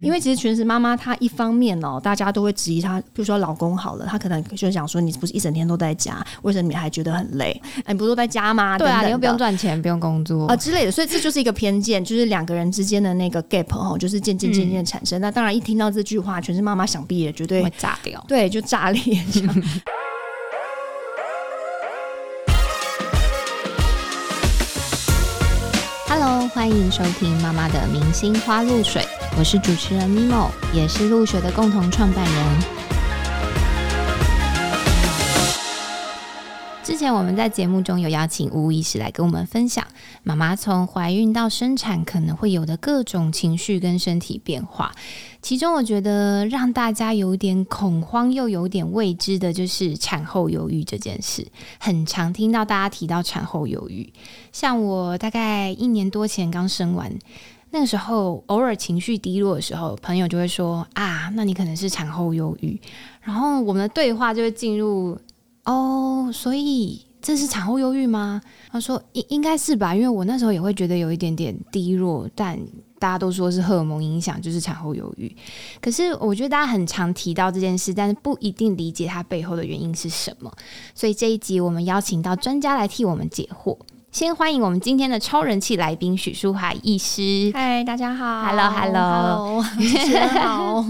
因为其实全职妈妈她一方面哦，大家都会质疑她，比如说老公好了，她可能就想说你不是一整天都在家，为什么你还觉得很累？哎，你不是都在家吗？对啊，等等你又不用赚钱，不用工作啊、之类的，所以这就是一个偏见，就是两个人之间的那个 gap 哦，就是渐渐渐渐产生。那当然，一听到这句话，全职妈妈想必也绝对会炸掉。对，就炸裂这样。欢迎收听妈妈的明星花露水，我是主持人 Mimo，也是露水的共同创办人。之前我们在节目中有邀请吴医师来跟我们分享妈妈从怀孕到生产可能会有的各种情绪跟身体变化。其中我觉得让大家有点恐慌又有点未知的，就是产后忧郁这件事。很常听到大家提到产后忧郁，像我大概一年多前刚生完。那个时候，偶尔情绪低落的时候，朋友就会说：“啊，那你可能是产后忧郁。”然后我们的对话就会进入哦，所以这是产后忧郁吗？他说应应该是吧，因为我那时候也会觉得有一点点低落，但大家都说是荷尔蒙影响，就是产后忧郁。可是我觉得大家很常提到这件事，但是不一定理解它背后的原因是什么。所以这一集我们邀请到专家来替我们解惑。先欢迎我们今天的超人气来宾许淑华医师。嗨，大家好持人好。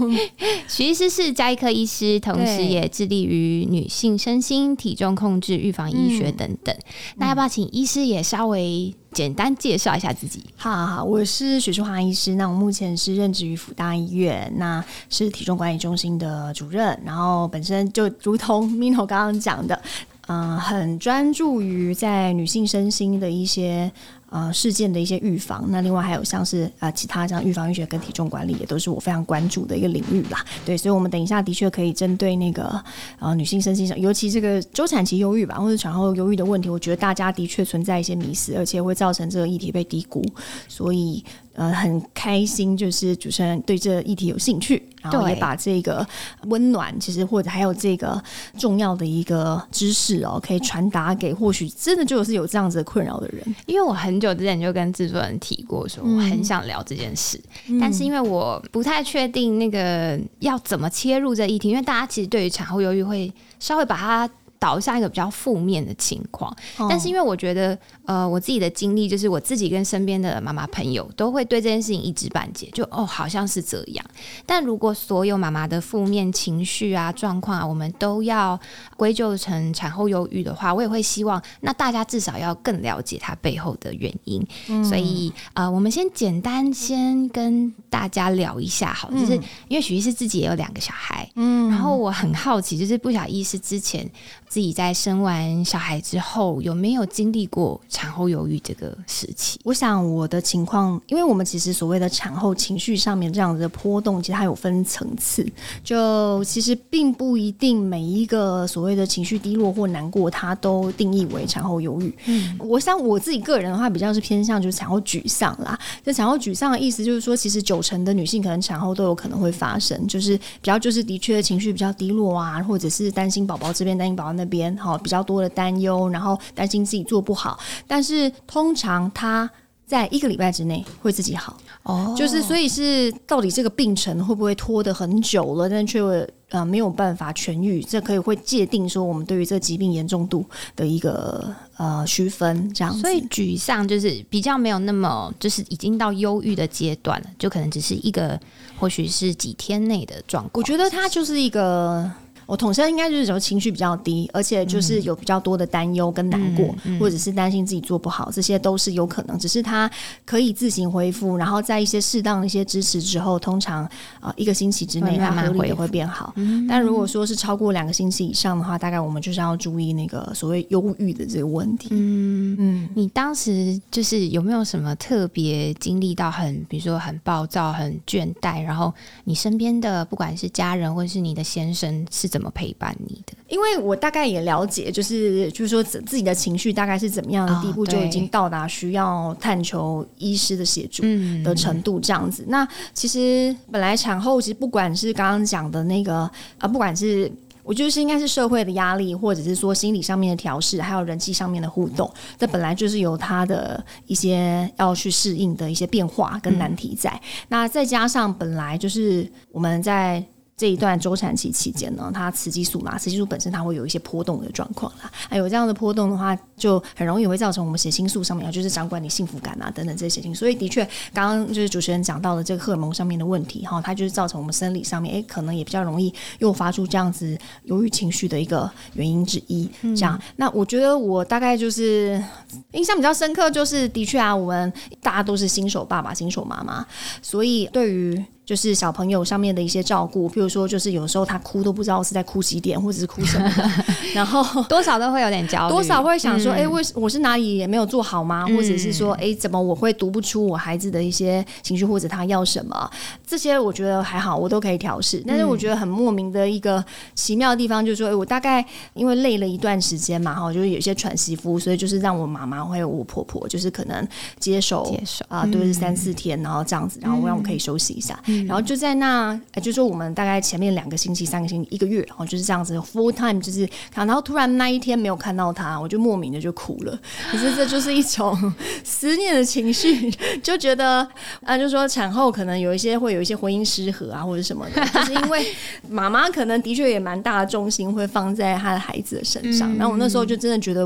许 医师是加医科医师，同时也致力于女性身心、体重控制、预防医学等等。那要不要请医师也稍微简单介绍一下自己？好好好，我是许淑华医师。那我目前是任职于辅大医院，那是体重管理中心的主任。然后本身就如同 Mino 刚刚讲的，嗯、很专注于在女性身心的一些呃事件的一些预防。那另外还有像是呃其他像预防医学跟体重管理，也都是我非常关注的一个领域啦。对，所以我们等一下的确可以针对那个呃女性身心上，尤其这个周产期忧郁吧，或者产后忧郁的问题，我觉得大家的确存在一些迷失，而且会造成这个议题被低估。所以呃很开心，就是主持人对这个议题有兴趣，然后也把这个温暖，其实或者还有这个重要的一个知识哦，可以传达给或许真的就是有这样子的困扰的人。因为我很久之前就跟制作人提过，说我很想聊这件事，但是因为我不太确定那个要怎么切入这议题，因为大家其实对于产后忧郁会稍微把它。导向一个比较负面的情况，但是因为我觉得，呃，我自己的经历就是我自己跟身边的妈妈朋友都会对这件事情一知半解，就哦好像是这样。但如果所有妈妈的负面情绪啊、状况啊，我们都要归咎成产后忧郁的话，我也会希望那大家至少要更了解它背后的原因。所以呃，我们先简单先跟大家聊一下好，就是因为许医师自己也有两个小孩，嗯，然后我很好奇，就是不小医师之前自己在生完小孩之后有没有经历过产后忧郁这个时期？我想我的情况，因为我们其实所谓的产后情绪上面这样子的波动，其实它有分层次，就其实并不一定每一个所谓的情绪低落或难过，它都定义为产后忧郁。嗯，我想我自己个人的话，比较是偏向就是产后沮丧啦。就产后沮丧的意思就是说，其实九成的女性可能产后都有可能会发生，就是比较就是的确情绪比较低落啊，或者是担心宝宝这边，担心宝宝那边，好比较多的担忧，然后担心自己做不好，但是通常他在一个礼拜之内会自己好。哦就是所以是到底这个病程会不会拖得很久了，但却呃没有办法痊愈，这可以会界定说我们对于这个疾病严重度的一个呃区分这样子。所以沮丧就是比较没有那么，就是已经到忧郁的阶段了，就可能只是一个或许是几天内的状况。我觉得它就是一个。我统称应该就是说情绪比较低，而且就是有比较多的担忧跟难过，或者是担心自己做不好，这些都是有可能。只是他可以自行恢复，然后在一些适当的一些支持之后，通常啊、呃一个星期之内，会它合理的慢慢恢复会变好。但如果说是超过两个星期以上的话，大概我们就是要注意那个所谓忧郁的这个问题。嗯，嗯，你当时就是有没有什么特别经历到很，比如说很暴躁、很倦怠，然后你身边的不管是家人或是你的先生是怎么陪伴你的？因为我大概也了解，就是就是说自自己的情绪大概是怎么样的地步，就已经到达需要探求医师的协助。嗯的程度这样子。那其实本来产后其实不管是刚刚讲的那个啊、不管是我觉得是应该是社会的压力，或者是说心理上面的调试，还有人际上面的互动，这本来就是有他的一些要去适应的一些变化跟难题在。那再加上本来就是我们在。这一段周产期期间呢，它雌激素嘛，雌激素本身它会有一些波动的状况啦。还有这样的波动的话，就很容易会造成我们血清素上面，就是掌管你幸福感啊等等这些情。所以的确，刚刚就是主持人讲到的这个荷尔蒙上面的问题哈，它就是造成我们生理上面，诶，可能也比较容易诱发出这样子忧郁情绪的一个原因之一。这样，那我觉得我大概就是印象比较深刻，就是的确啊，我们大家都是新手爸爸、新手妈妈，所以对于。就是小朋友上面的一些照顾，譬如说，就是有时候他哭都不知道是在哭几点，或者是哭什么的，然后 多少都会有点焦虑，多少会想说，哎，为我是哪里也没有做好吗？或者是说，哎，怎么我会读不出我孩子的一些情绪，或者他要什么？这些我觉得还好，我都可以调试。但是我觉得很莫名的一个奇妙的地方，就是说，哎，我大概因为累了一段时间嘛，哈，就是有些喘息夫，所以就是让我妈妈还有我婆婆，就是可能接手接手啊，都是三四天，然后这样子，然后让我可以休息一下。然后就在那，就说我们大概前面两个星期、三个星期、一个月，然后就是这样子 full time，就是看，然后突然那一天没有看到他，我就莫名的就哭了。可是这就是一种 思念的情绪，就觉得啊，就说产后可能有一些会有一些婚姻失和啊，或者什么的，就是因为妈妈可能的确也蛮大的重心会放在她的孩子的身上。然后我那时候就真的觉得，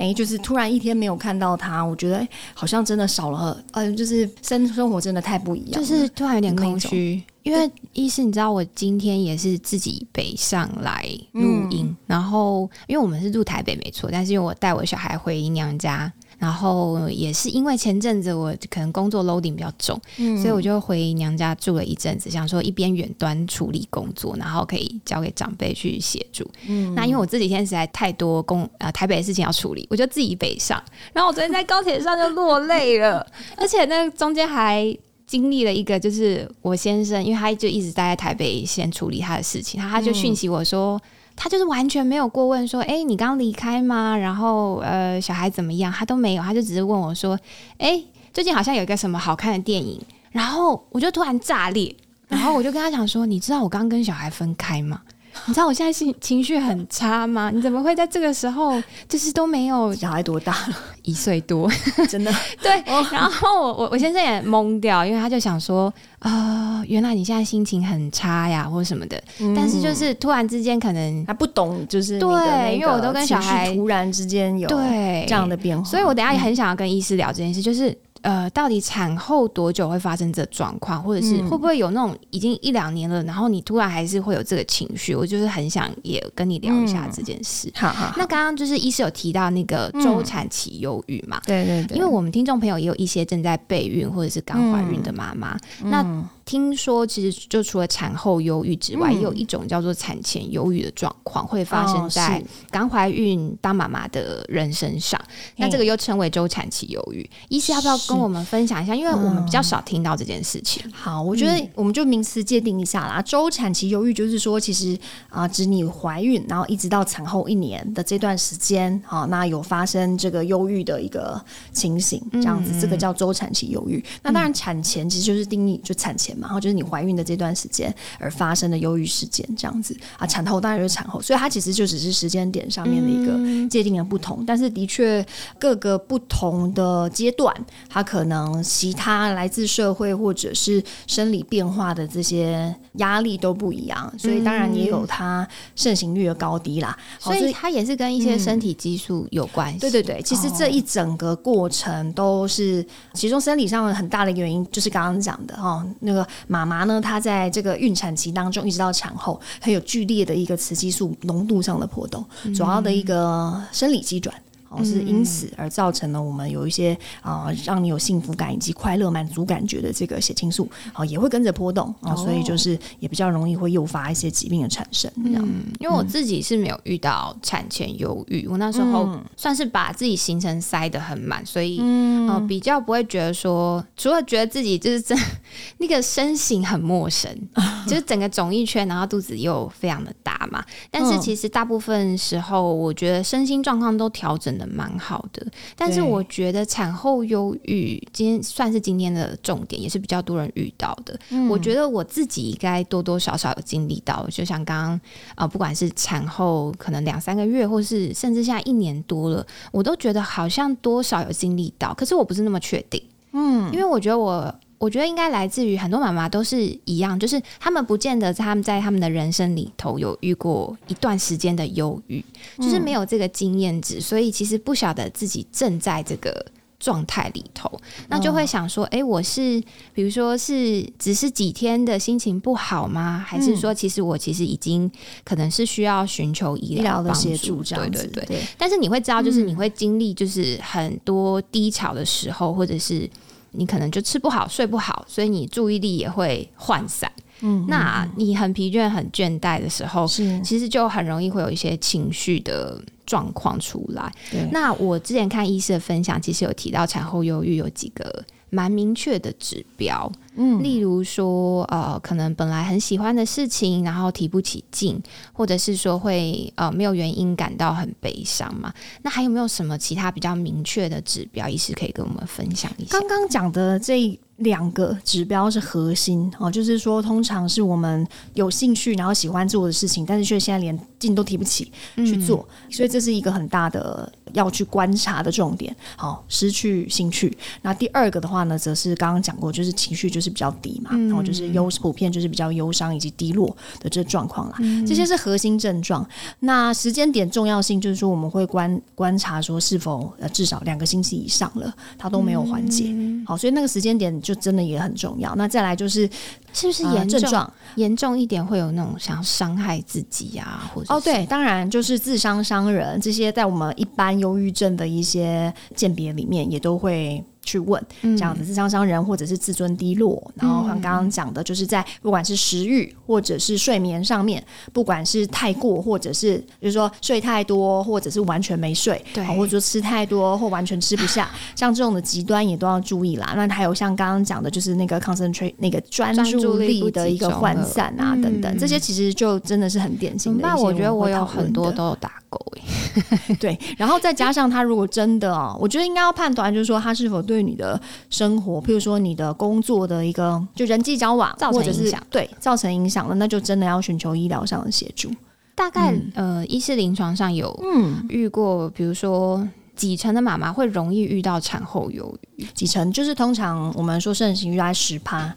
哎，就是突然一天没有看到他，我觉得好像真的少了，呃，就是生生活真的太不一样，就是突然有点空虚。因为一是，你知道我今天也是自己北上来录音，然后因为我们是住台北没错，但是因为我带我小孩回娘家，然后也是因为前阵子我可能工作 loading 比较重，所以我就回娘家住了一阵子，想说一边远端处理工作，然后可以交给长辈去协助。嗯，那因为我这几天实在太多工啊台北的事情要处理，我就自己北上，然后我昨天在高铁上就落泪了，而且那中间还。经历了一个，就是我先生，因为他就一直待在台北，先处理他的事情，他他就讯息我说，他就是完全没有过问说，哎，你刚离开吗？然后呃，小孩怎么样？他都没有，他就只是问我说，哎，最近好像有一个什么好看的电影，然后我就突然炸裂，然后我就跟他讲说，你知道我刚跟小孩分开吗？你知道我现在情情绪很差吗？你怎么会在这个时候就是都没有？小孩多大了？一岁多，真的对。然后我我我先生也懵掉，因为他就想说啊，原来你现在心情很差呀，或者什么的。但是就是突然之间可能他不懂，就是对，因为我都跟小孩突然之间有对这样的变化，所以我等下也很想要跟医师聊这件事，就是。呃，到底产后多久会发生这状况，或者是会不会有那种已经一两年了，然后你突然还是会有这个情绪？我就是很想也跟你聊一下这件事。好好，那刚刚就是医师有提到那个周产期忧郁嘛？对对对，因为我们听众朋友也有一些正在备孕或者是刚怀孕的妈妈，那。听说其实就除了产后忧郁之外，也有一种叫做产前忧郁的状况会发生在刚怀孕当妈妈的人身上。那这个又称为周产期忧郁。医师要不要跟我们分享一下？因为我们比较少听到这件事情。好，我觉得我们就名词界定一下啦。周产期忧郁就是说，其实啊，指你怀孕，然后一直到产后一年的这段时间，好，那有发生这个忧郁的一个情形，这样子，这个叫周产期忧郁。那当然，产前其实就是定义就产前。然后就是你怀孕的这段时间而发生的忧郁事件，这样子啊，产后当然就是产后，所以它其实就只是时间点上面的一个界定的不同。但是的确，各个不同的阶段，它可能其他来自社会或者是生理变化的这些压力都不一样，所以当然也有它盛行率的高低啦。所以它也是跟一些身体激素有关系。对对对，其实这一整个过程都是其中生理上很大的原因，就是刚刚讲的哈那个。妈妈呢，她在这个孕产期当中，一直到产后，很有剧烈的一个雌激素浓度上的波动，主要的一个生理机转。哦，是因此而造成了我们有一些啊，让你有幸福感以及快乐满足感觉的这个血清素，哦，也会跟着波动啊，所以就是也比较容易会诱发一些疾病的产生。这样，因为我自己是没有遇到产前忧郁，我那时候算是把自己行程塞得很满，所以呃比较不会觉得说，除了觉得自己就是真 那个身形很陌生，就是整个肿一圈，然后肚子又非常的大嘛，但是其实大部分时候我觉得身心状况都调整。的蛮好的。但是我觉得产后忧郁今天算是今天的重点，也是比较多人遇到的。我觉得我自己应该多多少少有经历到，就像刚刚啊，不管是产后可能两三个月，或是甚至现在一年多了，我都觉得好像多少有经历到，可是我不是那么确定。嗯，因为我觉得我。我觉得应该来自于很多妈妈都是一样，就是他们不见得他们在他们的人生里头有遇过一段时间的忧郁，就是没有这个经验值，所以其实不晓得自己正在这个状态里头，那就会想说，哎，我是比如说是只是几天的心情不好吗？还是说其实我其实已经可能是需要寻求医疗的协助这样子？对对对。但是你会知道，就是你会经历就是很多低潮的时候，或者是。你可能就吃不好、睡不好，所以你注意力也会涣散。嗯，那你很疲倦、很倦怠的时候，其实就很容易会有一些情绪的状况出来。那我之前看医师的分享，其实有提到产后忧郁有几个。蛮明确的指标，嗯，例如说，呃，可能本来很喜欢的事情，然后提不起劲，或者是说会呃没有原因感到很悲伤嘛？那还有没有什么其他比较明确的指标，医师可以跟我们分享一下？刚刚讲的这。两个指标是核心哦，就是说，通常是我们有兴趣然后喜欢做的事情，但是却现在连劲都提不起去做，所以这是一个很大的要去观察的重点。好，失去兴趣。那第二个的话呢，则是刚刚讲过，就是情绪就是比较低嘛，然后就是忧普遍就是比较忧伤以及低落的这状况啦。这些是核心症状。那时间点重要性就是说，我们会观观察说是否呃至少两个星期以上了，它都没有缓解。好，所以那个时间点。就真的也很重要。那再来就是，是不是严重严重一点会有那种想伤害自己啊？或者哦，对，当然就是自伤伤人这些，在我们一般忧郁症的一些鉴别里面，也都会。去问这样子自伤伤人，或者是自尊低落，然后像刚刚讲的，就是在不管是食欲或者是睡眠上面，不管是太过，或者是就是说睡太多，或者是完全没睡，对，或者说吃太多或完全吃不下，像这种的极端也都要注意啦。那还有像刚刚讲的，就是那个 concentrate 那个专注力的一个涣散啊等等，这些其实就真的是很典型的。那我觉得我有很多都有打勾。诶，对，然后再加上他如果真的哦，我觉得应该要判断，就是说他是否对。你的生活，譬如说你的工作的一个就人际交往，造成影响，对造成影响了，那就真的要寻求医疗上的协助。大概呃，医师临床上有嗯遇过，比如说几成的妈妈会容易遇到产后忧郁，几成就是通常我们说盛行率在十趴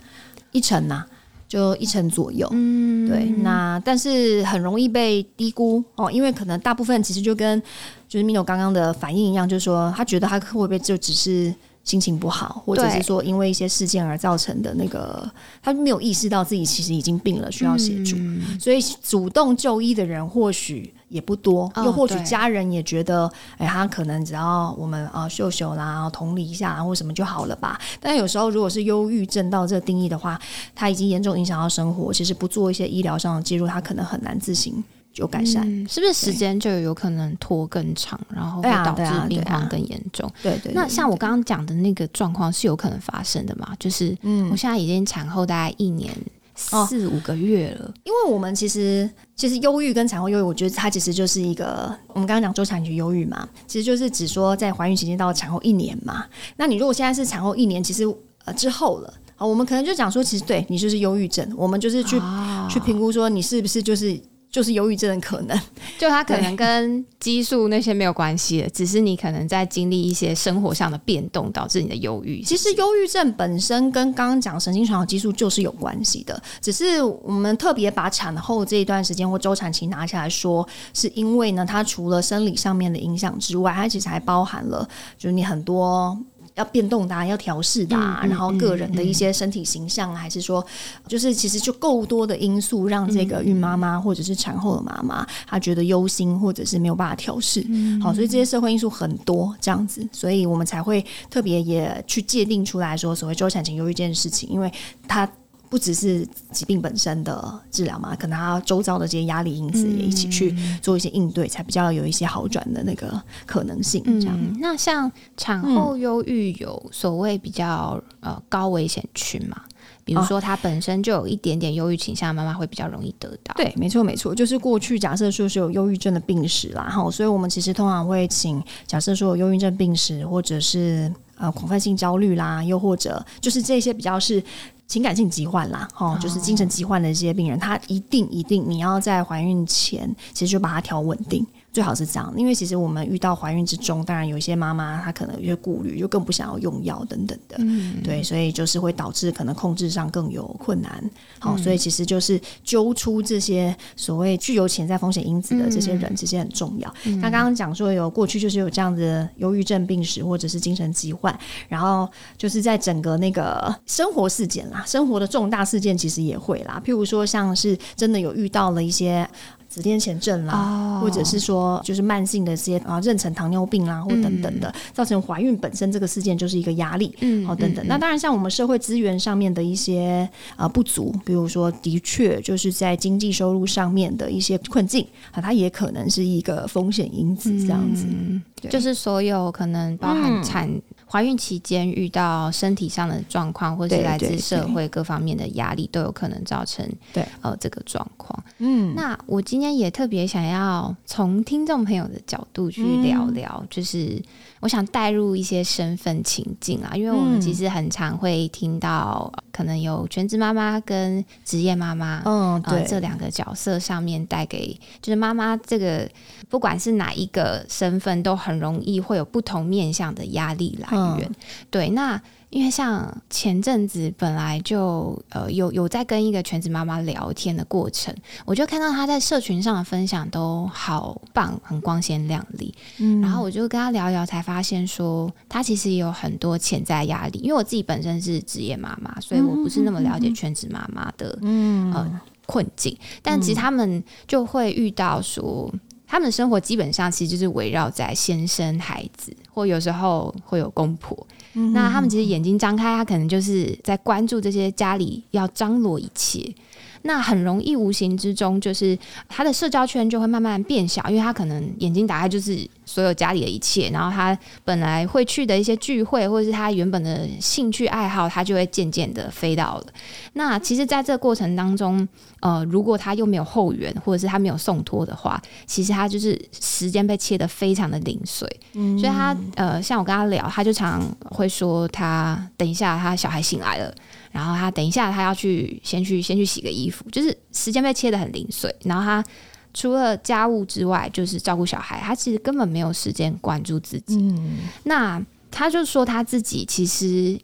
一成呐，就一成左右。嗯，对，那但是很容易被低估哦，因为可能大部分其实就跟就是 Mino 刚刚的反应一样，就是说他觉得他会不会就只是。心情不好，或者是说因为一些事件而造成的那个，他没有意识到自己其实已经病了，需要协助，所以主动就医的人或许也不多，又或许家人也觉得，哎，他可能只要我们啊秀秀啦，同理一下或什么就好了吧。但有时候如果是忧郁症到这个定义的话，他已经严重影响到生活，其实不做一些医疗上的介入，他可能很难自行。就改善，是不是时间就有可能拖更长，然后会导致病况更严重？对对。那像我刚刚讲的那个状况是有可能发生的嘛？就是，嗯，我现在已经产后大概一年四五个月了。因为我们其实其实忧郁跟产后忧郁，我觉得它其实就是一个我们刚刚讲周产期忧郁嘛，其实就是指说在怀孕期间到产后一年嘛。那你如果现在是产后一年，其实呃之后了，好，我们可能就讲说，其实对你就是忧郁症，我们就是去去评估说你是不是就是。就是忧郁症的可能，就它可能跟激素那些没有关系的，只是你可能在经历一些生活上的变动，导致你的忧郁。其实忧郁症本身跟刚刚讲神经传导激素就是有关系的，只是我们特别把产后这一段时间或周产期拿起来说，是因为呢，它除了生理上面的影响之外，它其实还包含了就是你很多。要变动的，啊要调试的啊，然后个人的一些身体形象，还是说，就是其实就够多的因素，让这个孕妈妈或者是产后的妈妈，她觉得忧心，或者是没有办法调试。好，所以这些社会因素很多，这样子，所以我们才会特别也去界定出来说，所谓周产前忧郁这件事情，因为它。不只是疾病本身的治疗嘛，可能他周遭的这些压力因子也一起去做一些应对，才比较有一些好转的那个可能性。这样，那像产后忧郁有所谓比较呃高危险区嘛？比如说她本身就有一点点忧郁倾向，妈妈会比较容易得到。对，没错没错，就是过去假设说是有忧郁症的病史啦，哈，所以我们其实通常会请假设说有忧郁症病史，或者是呃广泛性焦虑啦，又或者就是这些比较是。情感性疾患啦，哦，就是精神疾患的这些病人，他一定一定你要在怀孕前，其实就把它调稳定。最好是这样，因为其实我们遇到怀孕之中，当然有一些妈妈她可能有些顾虑，就更不想要用药等等的，对，所以就是会导致可能控制上更有困难。好，所以其实就是揪出这些所谓具有潜在风险因子的这些人，这些很重要。那刚刚讲说有过去就是有这样的忧郁症病史或者是精神疾患，然后就是在整个那个生活事件啦，生活的重大事件其实也会啦，譬如说像是真的有遇到了一些。子痫前症啦，或者是说就是慢性的这些啊妊娠糖尿病啦，或等等的，造成怀孕本身这个事件就是一个压力，嗯，好等等。那当然，像我们社会资源上面的一些啊不足，比如说的确就是在经济收入上面的一些困境啊，它也可能是一个风险因子，这样子。就是所有可能包含产怀孕期间遇到身体上的状况，或是来自社会各方面的压力，都有可能造成对。呃这个状况。嗯，那我今天也特别想要从听众朋友的角度去聊聊，就是我想带入一些身份情境啊，因为我们其实很常会听到，可能有全职妈妈跟职业妈妈，嗯，对，这两个角色上面带给就是妈妈这个。不管是哪一个身份，都很容易会有不同面向的压力来源。对，那因为像前阵子本来就呃有有在跟一个全职妈妈聊天的过程，我就看到她在社群上的分享都好棒，很光鲜亮丽。嗯，然后我就跟她聊聊，才发现说她其实也有很多潜在压力。因为我自己本身是职业妈妈，所以我不是那么了解全职妈妈的嗯呃困境，但其实他们就会遇到说。他们生活基本上其实就是围绕在先生、孩子，或有时候会有公婆。那他们其实眼睛张开，他可能就是在关注这些家里要张罗一切。那很容易无形之中，就是他的社交圈就会慢慢变小，因为他可能眼睛打开就是。所有家里的一切，然后他本来会去的一些聚会，或者是他原本的兴趣爱好，他就会渐渐的飞到了。那其实，在这个过程当中，呃，如果他又没有后援，或者是他没有送托的话，其实他就是时间被切的非常的零碎。嗯，所以他呃，像我跟他聊，他就常会说，他等一下他小孩醒来了，然后他等一下他要去先去先去洗个衣服，就是时间被切的很零碎，然后他。除了家务之外，就是照顾小孩，他其实根本没有时间关注自己。嗯，那他就说他自己其实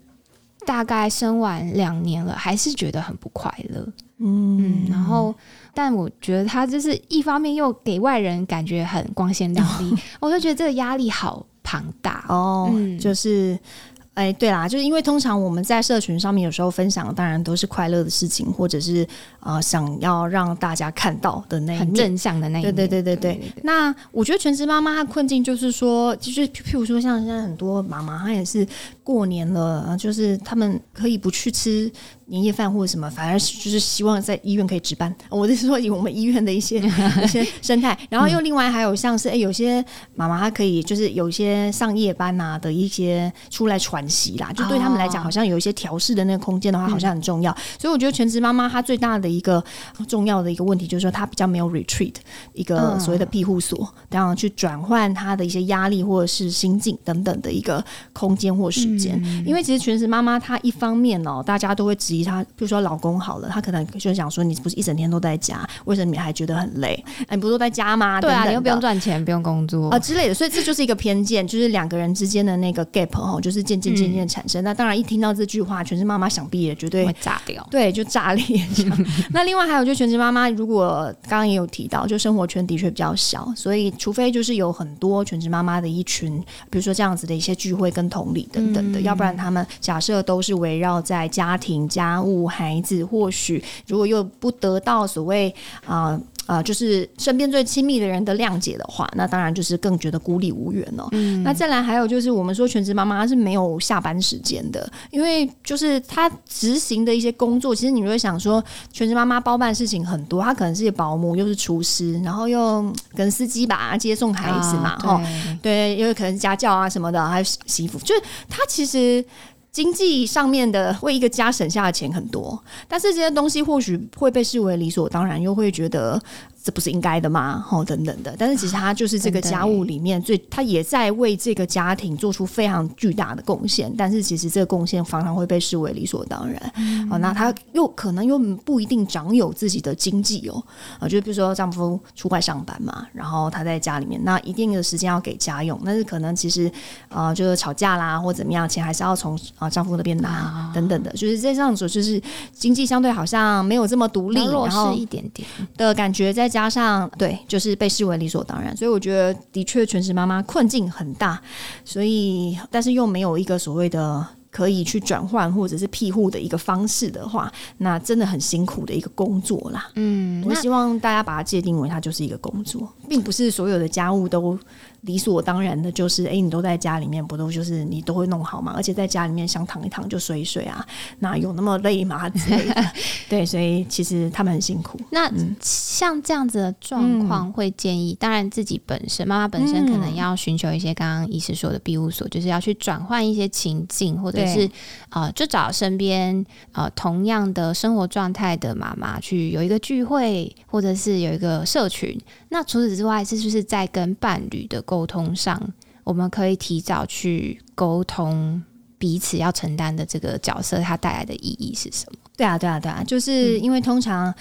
大概生完两年了，还是觉得很不快乐。嗯，然后，但我觉得他就是一方面又给外人感觉很光鲜亮丽，我就觉得这个压力好庞大哦，就是。哎，对啦，就是因为通常我们在社群上面有时候分享，当然都是快乐的事情，或者是呃想要让大家看到的那很正向的那一面。对对对对对。那我觉得全职妈妈她困境就是说，就是譬如说像现在很多妈妈，她也是过年了，就是他们可以不去吃。年夜饭或者什么，反而就是希望在医院可以值班。我是说以我们医院的一些 一些生态，然后又另外还有像是哎，有些妈妈她可以就是有一些上夜班呐的一些出来喘息啦，就对他们来讲，好像有一些调试的那个空间的话，好像很重要。所以我觉得全职妈妈她最大的一个重要的一个问题，就是说她比较没有 retreat 一个所谓的庇护所，然后去转换他的一些压力或者是心境等等的一个空间或时间。因为其实全职妈妈她一方面哦，大家都会质疑。她比如说老公好了，她可能就想说：“你不是一整天都在家，为什么你还觉得很累？哎你不是都在家吗？对啊，你又不用赚钱，不用工作啊之类的。”所以这就是一个偏见，就是两个人之间的那个 gap 哦，就是渐渐渐渐产生。那当然，一听到这句话，全职妈妈想必也绝对会炸掉，对，就炸裂。那另外还有，就全职妈妈如果刚刚也有提到，就生活圈的确比较小，所以除非就是有很多全职妈妈的一群，比如说这样子的一些聚会跟同理等等的，要不然他们假设都是围绕在家庭家。务、孩子，或许如果又不得到所谓啊啊，就是身边最亲密的人的谅解的话，那当然就是更觉得孤立无援了。嗯，那再来还有就是，我们说全职妈妈是没有下班时间的，因为就是她执行的一些工作，其实你会想说，全职妈妈包办事情很多，她可能是保姆，又是厨师，然后又跟司机吧接送孩子嘛，哈，对，因为可能是家教啊什么的，还有洗衣服，就是她其实。经济上面的为一个家省下的钱很多，但是这些东西或许会被视为理所当然，又会觉得。这不是应该的吗？哦，等等的，但是其实他就是这个家务里面最，他也在为这个家庭做出非常巨大的贡献。但是其实这个贡献常常会被视为理所当然。哦，那他又可能又不一定掌有自己的经济哦。啊，就比如说丈夫出外上班嘛，然后他在家里面，那一定的时间要给家用，但是可能其实啊，就是吵架啦或怎么样，钱还是要从啊丈夫那边拿等等的。就是这样子，就是经济相对好像没有这么独立，然后一点点的感觉在。加上对，就是被视为理所当然，所以我觉得的确全职妈妈困境很大，所以但是又没有一个所谓的可以去转换或者是庇护的一个方式的话，那真的很辛苦的一个工作啦。嗯，我希望大家把它界定为它就是一个工作，并不是所有的家务都。理所当然的就是，哎，你都在家里面，不都就是你都会弄好吗？而且在家里面想躺一躺就睡一睡啊，那有那么累吗？之类的。对，所以其实他们很辛苦。那像这样子的状况，会建议，当然自己本身妈妈本身可能要寻求一些刚刚医师说的庇护所，就是要去转换一些情境，或者是啊，就找身边呃同样的生活状态的妈妈去有一个聚会，或者是有一个社群。那除此之外，是不是在跟伴侣的沟通上，我们可以提早去沟通彼此要承担的这个角色，它带来的意义是什么？对啊，对啊，对啊，就是因为通常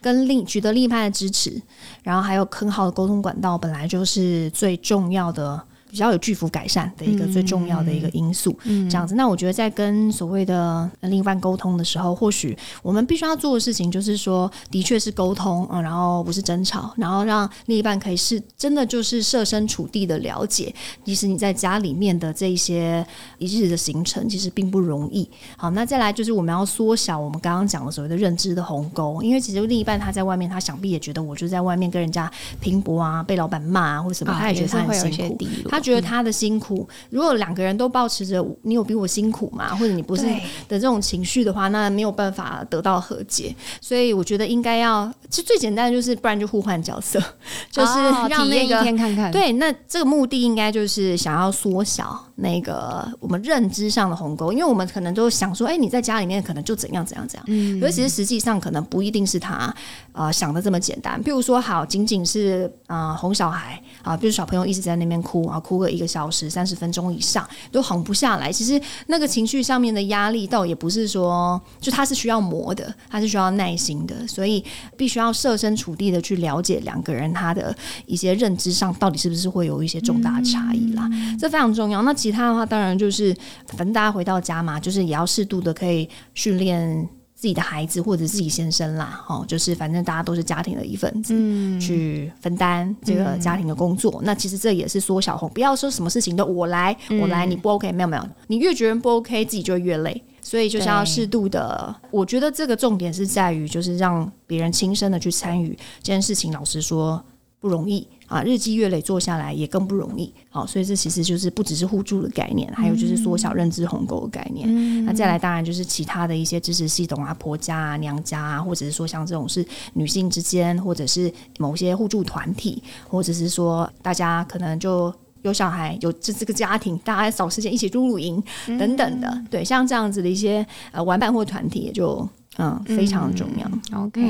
跟另取得另一半的支持，然后还有很好的沟通管道，本来就是最重要的。比较有巨幅改善的一个最重要的一个因素，这样子。那我觉得在跟所谓的另一半沟通的时候，或许我们必须要做的事情就是说，的确是沟通嗯，然后不是争吵，然后让另一半可以是真的就是设身处地的了解，其实你在家里面的这一些一日的行程其实并不容易。好，那再来就是我们要缩小我们刚刚讲的所谓的认知的鸿沟，因为其实另一半他在外面，他想必也觉得我就在外面跟人家拼搏啊，被老板骂啊，或者什么，他也觉得他很辛苦，他。觉得他的辛苦，如果两个人都保持着你有比我辛苦嘛，或者你不是的这种情绪的话，那没有办法得到和解。所以我觉得应该要，其实最简单的就是，不然就互换角色，就是让那个看看。对，那这个目的应该就是想要缩小那个我们认知上的鸿沟，因为我们可能都想说，哎，你在家里面可能就怎样怎样怎样，嗯，可是其实实际上可能不一定是他啊想的这么简单。譬如说，好，仅仅是啊哄小孩啊，比如小朋友一直在那边哭啊。哭个一个小时、三十分钟以上都哄不下来。其实那个情绪上面的压力，倒也不是说，就他是需要磨的，他是需要耐心的，所以必须要设身处地的去了解两个人他的一些认知上到底是不是会有一些重大差异啦。这非常重要。那其他的话，当然就是反正大家回到家嘛，就是也要适度的可以训练。自己的孩子或者自己先生啦，哦，就是反正大家都是家庭的一份子，去分担这个家庭的工作。那其实这也是缩小红，不要说什么事情都我来，我来，你不 OK，没有没有，你越觉得不 OK，自己就越累。所以就是要适度的，我觉得这个重点是在于，就是让别人亲身的去参与这件事情。老实说，不容易。啊，日积月累做下来也更不容易。好，所以这其实就是不只是互助的概念，还有就是缩小认知鸿沟的概念。那再来，当然就是其他的一些支持系统啊，婆家啊、娘家啊，或者是说像这种是女性之间，或者是某些互助团体，或者是说大家可能就有小孩，有这这个家庭，大家找时间一起住露营等等的。对，像这样子的一些呃玩伴或团体，也就。嗯，非常重要。OK，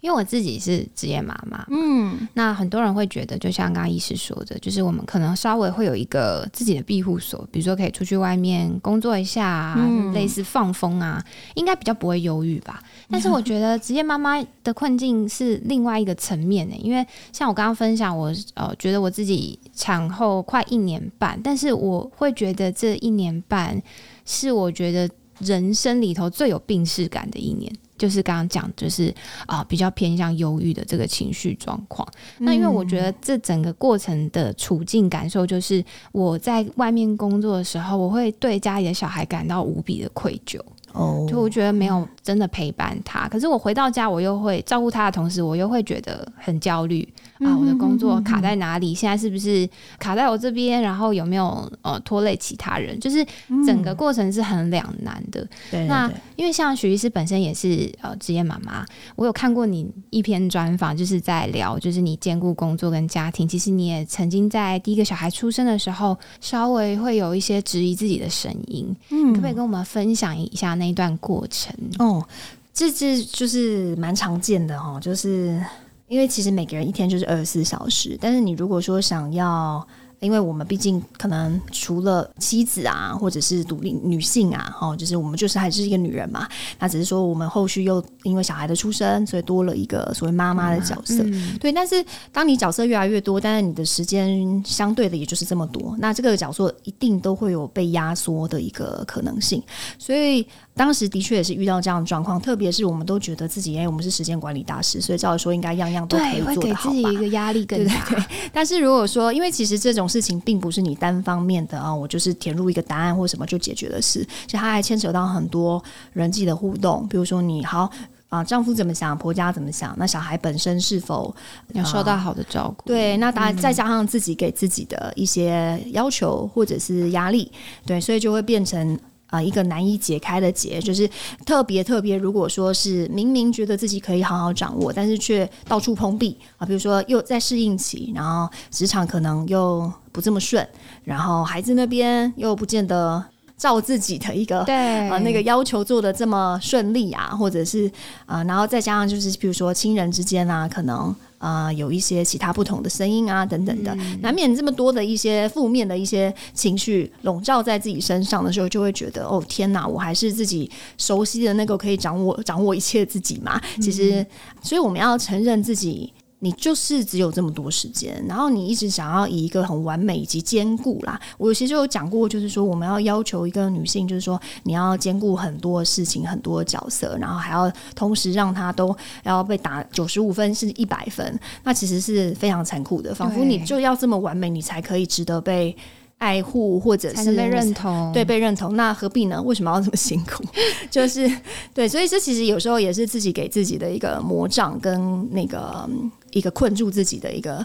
因为我自己是职业妈妈，嗯，那很多人会觉得，就像刚刚医师说的，就是我们可能稍微会有一个自己的庇护所，比如说可以出去外面工作一下，类似放风啊，应该比较不会忧郁吧。但是我觉得职业妈妈的困境是另外一个层面呢，因为像我刚刚分享，我呃觉得我自己产后快一年半，但是我会觉得这一年半是我觉得。人生里头最有病逝感的一年，就是刚刚讲，就是啊，比较偏向忧郁的这个情绪状况。那因为我觉得这整个过程的处境感受，就是我在外面工作的时候，我会对家里的小孩感到无比的愧疚。哦，就我觉得没有真的陪伴他。可是我回到家，我又会照顾他的同时，我又会觉得很焦虑啊，我的工作卡在哪里？现在是不是卡在我这边？然后有没有呃拖累其他人？就是整个过程是很两难的。对，那因为像徐医师本身也是呃职业妈妈，我有看过你一篇专访，就是在聊，就是你兼顾工作跟家庭。其实你也曾经在第一个小孩出生的时候，稍微会有一些质疑自己的声音。嗯，可不可以跟我们分享一下那一段过程？哦，这这就是蛮常见的哈，就是因为其实每个人一天就是二十四小时，但是你如果说想要。因为我们毕竟可能除了妻子啊，或者是独立女性啊，哦，就是我们就是还是一个女人嘛。那只是说我们后续又因为小孩的出生，所以多了一个所谓妈妈的角色。对，但是当你角色越来越多，但是你的时间相对的也就是这么多，那这个角色一定都会有被压缩的一个可能性。所以当时的确也是遇到这样的状况，特别是我们都觉得自己，哎，我们是时间管理大师，所以照理说应该样样都可以做得好吧？给自己一个压力更大。但是如果说，因为其实这种事情并不是你单方面的啊，我就是填入一个答案或什么就解决的事，其实它还牵扯到很多人际的互动，比如说你好啊，丈夫怎么想，婆家怎么想，那小孩本身是否要受到好的照顾？对，那当然再加上自己给自己的一些要求或者是压力，对，所以就会变成。啊，一个难以解开的结，就是特别特别。如果说是明明觉得自己可以好好掌握，但是却到处碰壁啊，比如说又在适应期，然后职场可能又不这么顺，然后孩子那边又不见得照自己的一个对啊那个要求做的这么顺利啊，或者是啊，然后再加上就是比如说亲人之间啊，可能。啊，有一些其他不同的声音啊，等等的，难免这么多的一些负面的一些情绪笼罩在自己身上的时候，就会觉得哦天哪，我还是自己熟悉的那个可以掌握掌握一切自己嘛？其实，所以我们要承认自己。你就是只有这么多时间，然后你一直想要以一个很完美以及兼顾啦。我其实有讲过，就是说我们要要求一个女性，就是说你要兼顾很多事情、很多角色，然后还要同时让她都要被打九十五分是一百分，那其实是非常残酷的。仿佛你就要这么完美，你才可以值得被。爱护或者是被认同，对被认同，那何必呢？为什么要这么辛苦？就是对，所以这其实有时候也是自己给自己的一个魔杖，跟那个一个困住自己的一个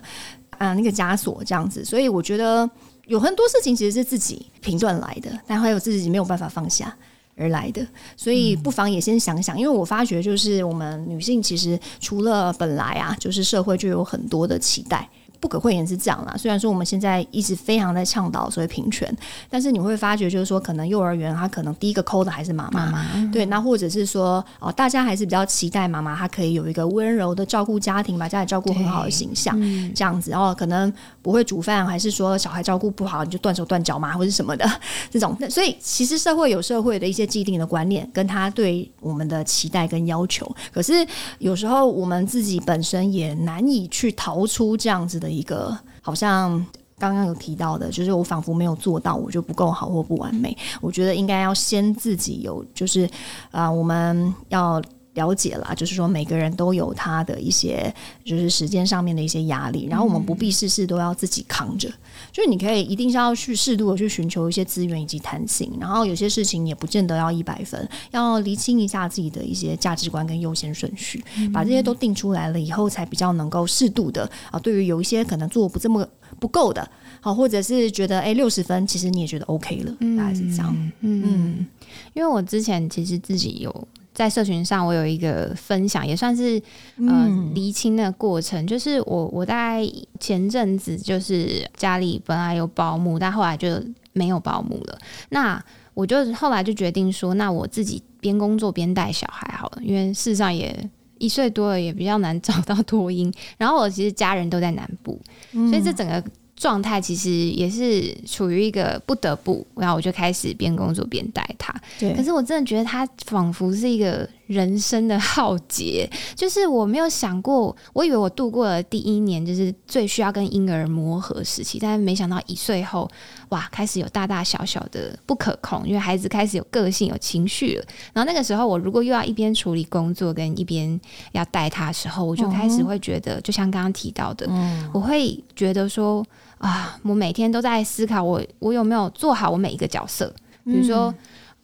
啊那个枷锁这样子。所以我觉得有很多事情其实是自己评断来的，但还有自己没有办法放下而来的。所以不妨也先想想，因为我发觉就是我们女性其实除了本来啊，就是社会就有很多的期待。不可讳言是这样啦。虽然说我们现在一直非常在倡导所谓平权，但是你会发觉，就是说，可能幼儿园他可能第一个抠的还是妈妈，对，那或者是说，哦，大家还是比较期待妈妈她可以有一个温柔的照顾家庭，把家里照顾很好的形象，这样子，然后可能不会煮饭，还是说小孩照顾不好你就断手断脚嘛，或者什么的这种。所以其实社会有社会的一些既定的观念，跟他对我们的期待跟要求，可是有时候我们自己本身也难以去逃出这样子的。一个好像刚刚有提到的，就是我仿佛没有做到，我就不够好或不完美。我觉得应该要先自己有，就是啊，我们要。了解了，就是说每个人都有他的一些，就是时间上面的一些压力，然后我们不必事事都要自己扛着，就是你可以一定是要去适度的去寻求一些资源以及弹性，然后有些事情也不见得要一百分，要厘清一下自己的一些价值观跟优先顺序，把这些都定出来了以后，才比较能够适度的啊，对于有一些可能做不这么不够的，好，或者是觉得哎六十分，其实你也觉得 OK 了，大概是这样，嗯，因为我之前其实自己有。在社群上，我有一个分享，也算是呃厘清的过程。就是我我在前阵子，就是家里本来有保姆，但后来就没有保姆了。那我就后来就决定说，那我自己边工作边带小孩好了，因为事实上也一岁多了，也比较难找到托婴。然后我其实家人都在南部，所以这整个。状态其实也是处于一个不得不，然后我就开始边工作边带他。对，可是我真的觉得他仿佛是一个。人生的浩劫，就是我没有想过，我以为我度过了第一年，就是最需要跟婴儿磨合时期，但是没想到一岁后，哇，开始有大大小小的不可控，因为孩子开始有个性、有情绪了。然后那个时候，我如果又要一边处理工作，跟一边要带他的时候，我就开始会觉得，就像刚刚提到的，我会觉得说啊，我每天都在思考，我我有没有做好我每一个角色，比如说。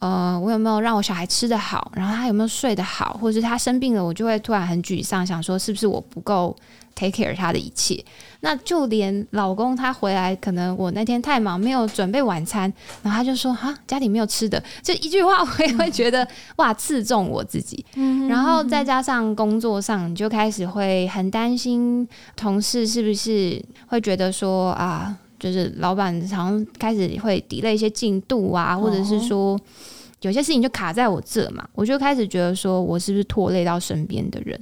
呃，我有没有让我小孩吃得好，然后他有没有睡得好，或者是他生病了，我就会突然很沮丧，想说是不是我不够 take care 他的一切。那就连老公他回来，可能我那天太忙没有准备晚餐，然后他就说哈家里没有吃的，这一句话我也会觉得哇刺中我自己。然后再加上工作上，你就开始会很担心同事是不是会觉得说啊，就是老板常开始会 delay 一些进度啊，或者是说有些事情就卡在我这嘛，我就开始觉得说我是不是拖累到身边的人。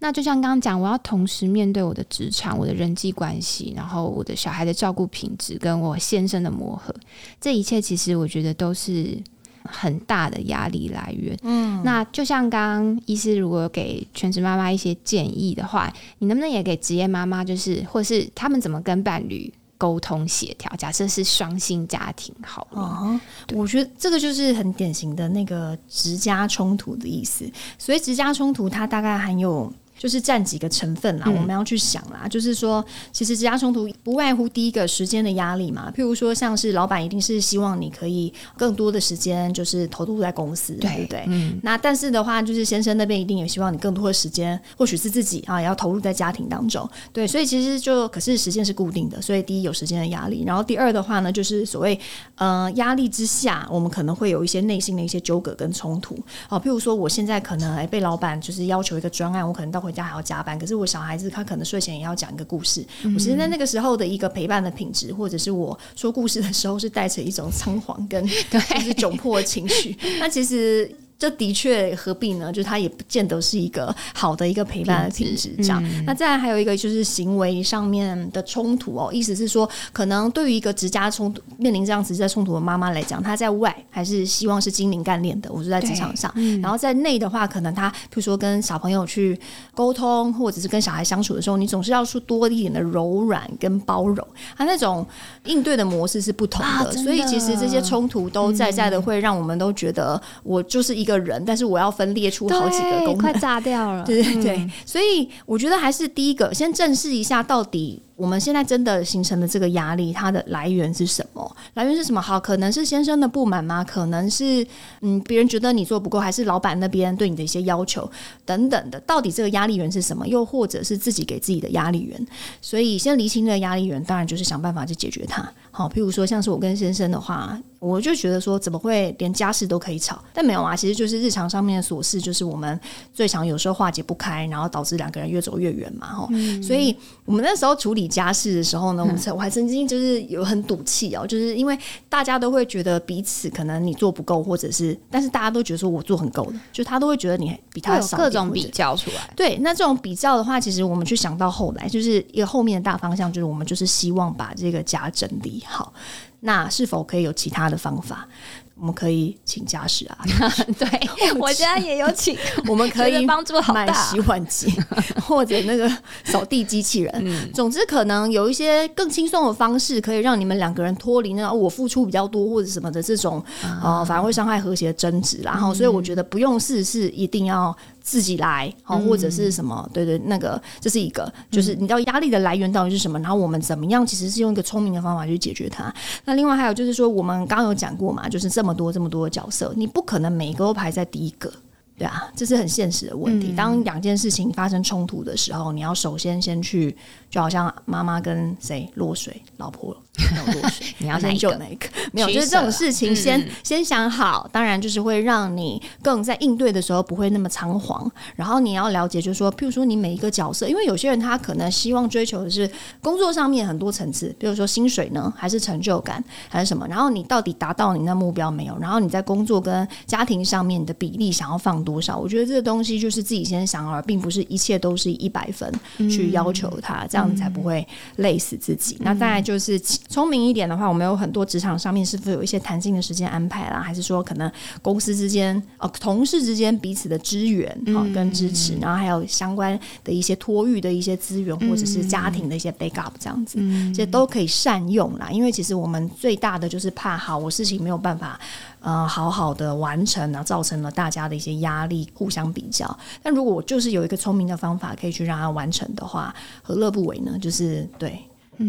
那就像刚刚讲，我要同时面对我的职场、我的人际关系，然后我的小孩的照顾品质，跟我先生的磨合，这一切其实我觉得都是很大的压力来源。嗯，那就像刚刚医师如果给全职妈妈一些建议的话，你能不能也给职业妈妈，就是或是他们怎么跟伴侣沟通协调？假设是双性家庭，好了，我觉得这个就是很典型的那个直家冲突的意思。所以直家冲突，它大概含有。就是占几个成分啦，我们要去想啦。就是说，其实职家冲突不外乎第一个时间的压力嘛。譬如说，像是老板一定是希望你可以更多的时间就是投入在公司，对不对？嗯。那但是的话，就是先生那边一定也希望你更多的时间，或许是自己啊，也要投入在家庭当中。对，所以其实就可是时间是固定的，所以第一有时间的压力，然后第二的话呢，就是所谓呃压力之下，我们可能会有一些内心的一些纠葛跟冲突。好，譬如说我现在可能哎被老板就是要求一个专案，我可能到回。家还要加班，可是我小孩子他可能睡前也要讲一个故事。我其实在那个时候的一个陪伴的品质，或者是我说故事的时候，是带着一种仓皇跟 就是窘迫的情绪。那其实。这的确何必呢？就是他也不见得是一个好的一个陪伴的品质，这样。那再来还有一个就是行为上面的冲突哦，意思是说，可能对于一个直家冲突面临这样直接冲突的妈妈来讲，她在外还是希望是精明干练的，我是在职场上。然后在内的话，可能她比如说跟小朋友去沟通，或者是跟小孩相处的时候，你总是要说多一点的柔软跟包容，他那种应对的模式是不同的。所以其实这些冲突都在在的，会让我们都觉得我就是一。一个人，但是我要分裂出好几个功能，快炸掉了。对对对，所以我觉得还是第一个，先正视一下到底。我们现在真的形成的这个压力，它的来源是什么？来源是什么？好，可能是先生的不满吗？可能是嗯，别人觉得你做不够，还是老板那边对你的一些要求等等的？到底这个压力源是什么？又或者是自己给自己的压力源？所以先厘清这个压力源，当然就是想办法去解决它。好，譬如说像是我跟先生的话，我就觉得说怎么会连家事都可以吵？但没有啊，其实就是日常上面的琐事，就是我们最常有时候化解不开，然后导致两个人越走越远嘛。哈，所以我们那时候处理。家事的时候呢，我们我还曾经就是有很赌气哦，就是因为大家都会觉得彼此可能你做不够，或者是，但是大家都觉得说我做很够的，就他都会觉得你比他少，各种比较出来。对，那这种比较的话，其实我们去想到后来，就是一个后面的大方向，就是我们就是希望把这个家整理好。那是否可以有其他的方法？我们可以请家事啊，对 我家也有请，我们可以帮助好买洗碗机或者那个扫地机器人。总之，可能有一些更轻松的方式，可以让你们两个人脱离那我付出比较多或者什么的这种呃，反而会伤害和谐的争执。然后，所以我觉得不用事是一定要。自己来，好或者是什么？对对，那个这是一个，就是你知道压力的来源到底是什么？然后我们怎么样？其实是用一个聪明的方法去解决它。那另外还有就是说，我们刚刚有讲过嘛，就是这么多这么多的角色，你不可能每个都排在第一个。对啊，这是很现实的问题。当两件事情发生冲突的时候，你要首先先去，就好像妈妈跟谁落水，老婆落水，你要先救哪一个？没有，就是这种事情先先想好。当然，就是会让你更在应对的时候不会那么仓皇。然后你要了解，就是说，譬如说你每一个角色，因为有些人他可能希望追求的是工作上面很多层次，比如说薪水呢，还是成就感，还是什么？然后你到底达到你那目标没有？然后你在工作跟家庭上面的比例想要放。多少？我觉得这个东西就是自己先想好，并不是一切都是一百分去要求他，这样才不会累死自己。那当然就是聪明一点的话，我们有很多职场上面是否有一些弹性的时间安排啦，还是说可能公司之间哦同事之间彼此的支援啊跟支持，然后还有相关的一些托育的一些资源，或者是家庭的一些 backup 这样子，这些都可以善用啦。因为其实我们最大的就是怕好，我事情没有办法。呃，好好的完成啊，造成了大家的一些压力，互相比较。但如果我就是有一个聪明的方法，可以去让它完成的话，何乐不为呢？就是对，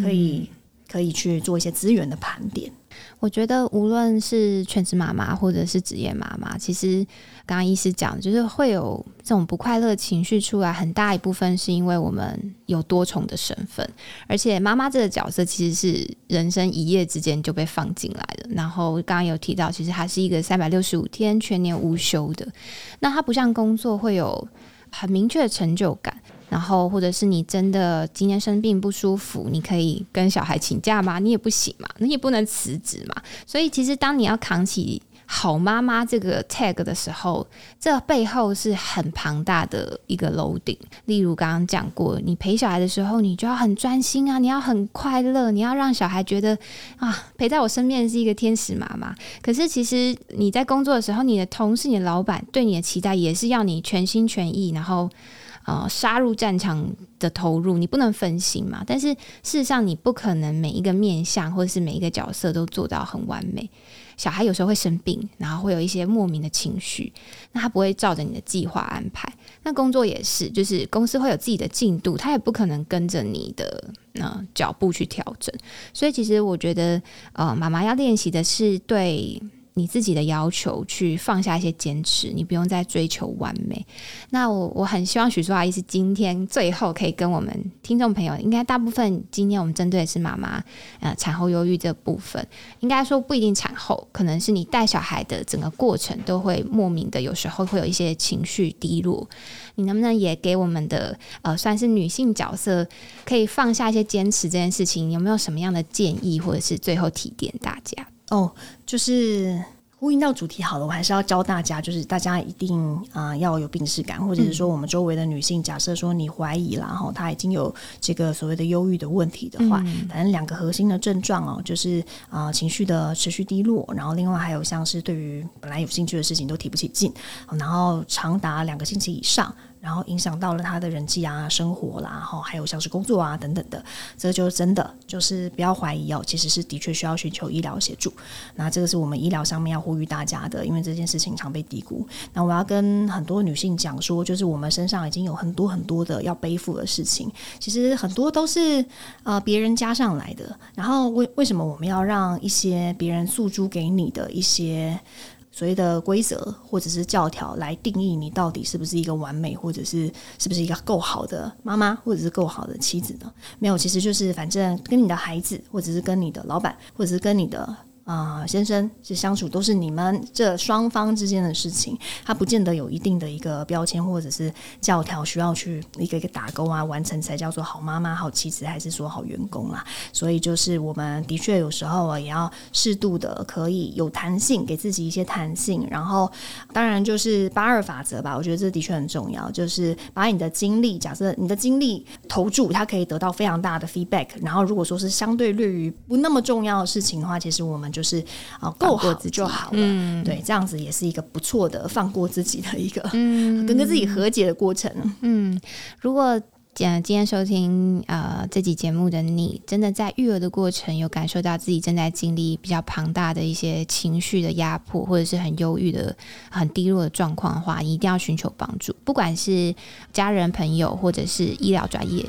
可以可以去做一些资源的盘点。我觉得无论是全职妈妈或者是职业妈妈，其实刚刚医师讲，就是会有这种不快乐情绪出来，很大一部分是因为我们有多重的身份，而且妈妈这个角色其实是人生一夜之间就被放进来的。然后刚刚有提到，其实它是一个三百六十五天全年无休的，那它不像工作会有很明确的成就感。然后，或者是你真的今天生病不舒服，你可以跟小孩请假吗？你也不行嘛，你也不能辞职嘛。所以，其实当你要扛起好妈妈这个 tag 的时候，这背后是很庞大的一个楼顶。例如刚刚讲过，你陪小孩的时候，你就要很专心啊，你要很快乐，你要让小孩觉得啊，陪在我身边是一个天使妈妈。可是，其实你在工作的时候，你的同事、你的老板对你的期待也是要你全心全意，然后。呃，杀入战场的投入，你不能分心嘛。但是事实上，你不可能每一个面相或者是每一个角色都做到很完美。小孩有时候会生病，然后会有一些莫名的情绪，那他不会照着你的计划安排。那工作也是，就是公司会有自己的进度，他也不可能跟着你的那脚步去调整。所以，其实我觉得，呃，妈妈要练习的是对。你自己的要求去放下一些坚持，你不用再追求完美。那我我很希望许淑阿姨是今天最后可以跟我们听众朋友，应该大部分今天我们针对的是妈妈呃产后忧郁这部分，应该说不一定产后，可能是你带小孩的整个过程都会莫名的，有时候会有一些情绪低落。你能不能也给我们的呃算是女性角色，可以放下一些坚持这件事情，有没有什么样的建议，或者是最后提点大家？哦，就是呼应到主题好了，我还是要教大家，就是大家一定啊要有病视感，或者是说我们周围的女性，假设说你怀疑然后，她已经有这个所谓的忧郁的问题的话，反正两个核心的症状哦，就是啊情绪的持续低落，然后另外还有像是对于本来有兴趣的事情都提不起劲，然后长达两个星期以上。然后影响到了他的人际啊、生活啦，然后还有像是工作啊等等的，这个就真的就是不要怀疑哦，其实是的确需要寻求医疗协助。那这个是我们医疗上面要呼吁大家的，因为这件事情常被低估。那我要跟很多女性讲说，就是我们身上已经有很多很多的要背负的事情，其实很多都是呃别人加上来的。然后为为什么我们要让一些别人诉诸给你的一些？所谓的规则或者是教条来定义你到底是不是一个完美，或者是是不是一个够好的妈妈，或者是够好的妻子呢？没有，其实就是反正跟你的孩子，或者是跟你的老板，或者是跟你的。啊，先生是相处都是你们这双方之间的事情，他不见得有一定的一个标签或者是教条需要去一个一个打勾啊，完成才叫做好妈妈、好妻子，还是说好员工啦？所以就是我们的确有时候啊，也要适度的可以有弹性，给自己一些弹性。然后当然就是八二法则吧，我觉得这的确很重要，就是把你的精力，假设你的精力投注，它可以得到非常大的 feedback。然后如果说是相对略于不那么重要的事情的话，其实我们就是啊，够好就好了。对，这样子也是一个不错的放过自己的一个，跟跟自己和解的过程。嗯，如果。今天收听呃这集节目的你，真的在育儿的过程有感受到自己正在经历比较庞大的一些情绪的压迫，或者是很忧郁的、很低落的状况的话，你一定要寻求帮助，不管是家人、朋友，或者是医疗专业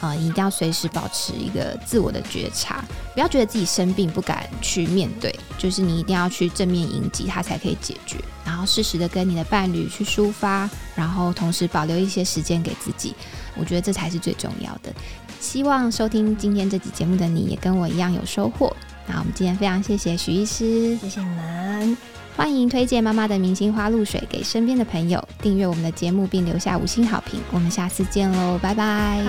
啊，一定要随时保持一个自我的觉察，不要觉得自己生病不敢去面对，就是你一定要去正面迎击它，才可以解决。然后适时的跟你的伴侣去抒发，然后同时保留一些时间给自己。我觉得这才是最重要的。希望收听今天这集节目的你也跟我一样有收获。那我们今天非常谢谢徐医师，谢谢你们，欢迎推荐妈妈的明星花露水给身边的朋友，订阅我们的节目并留下五星好评。我们下次见喽，拜拜。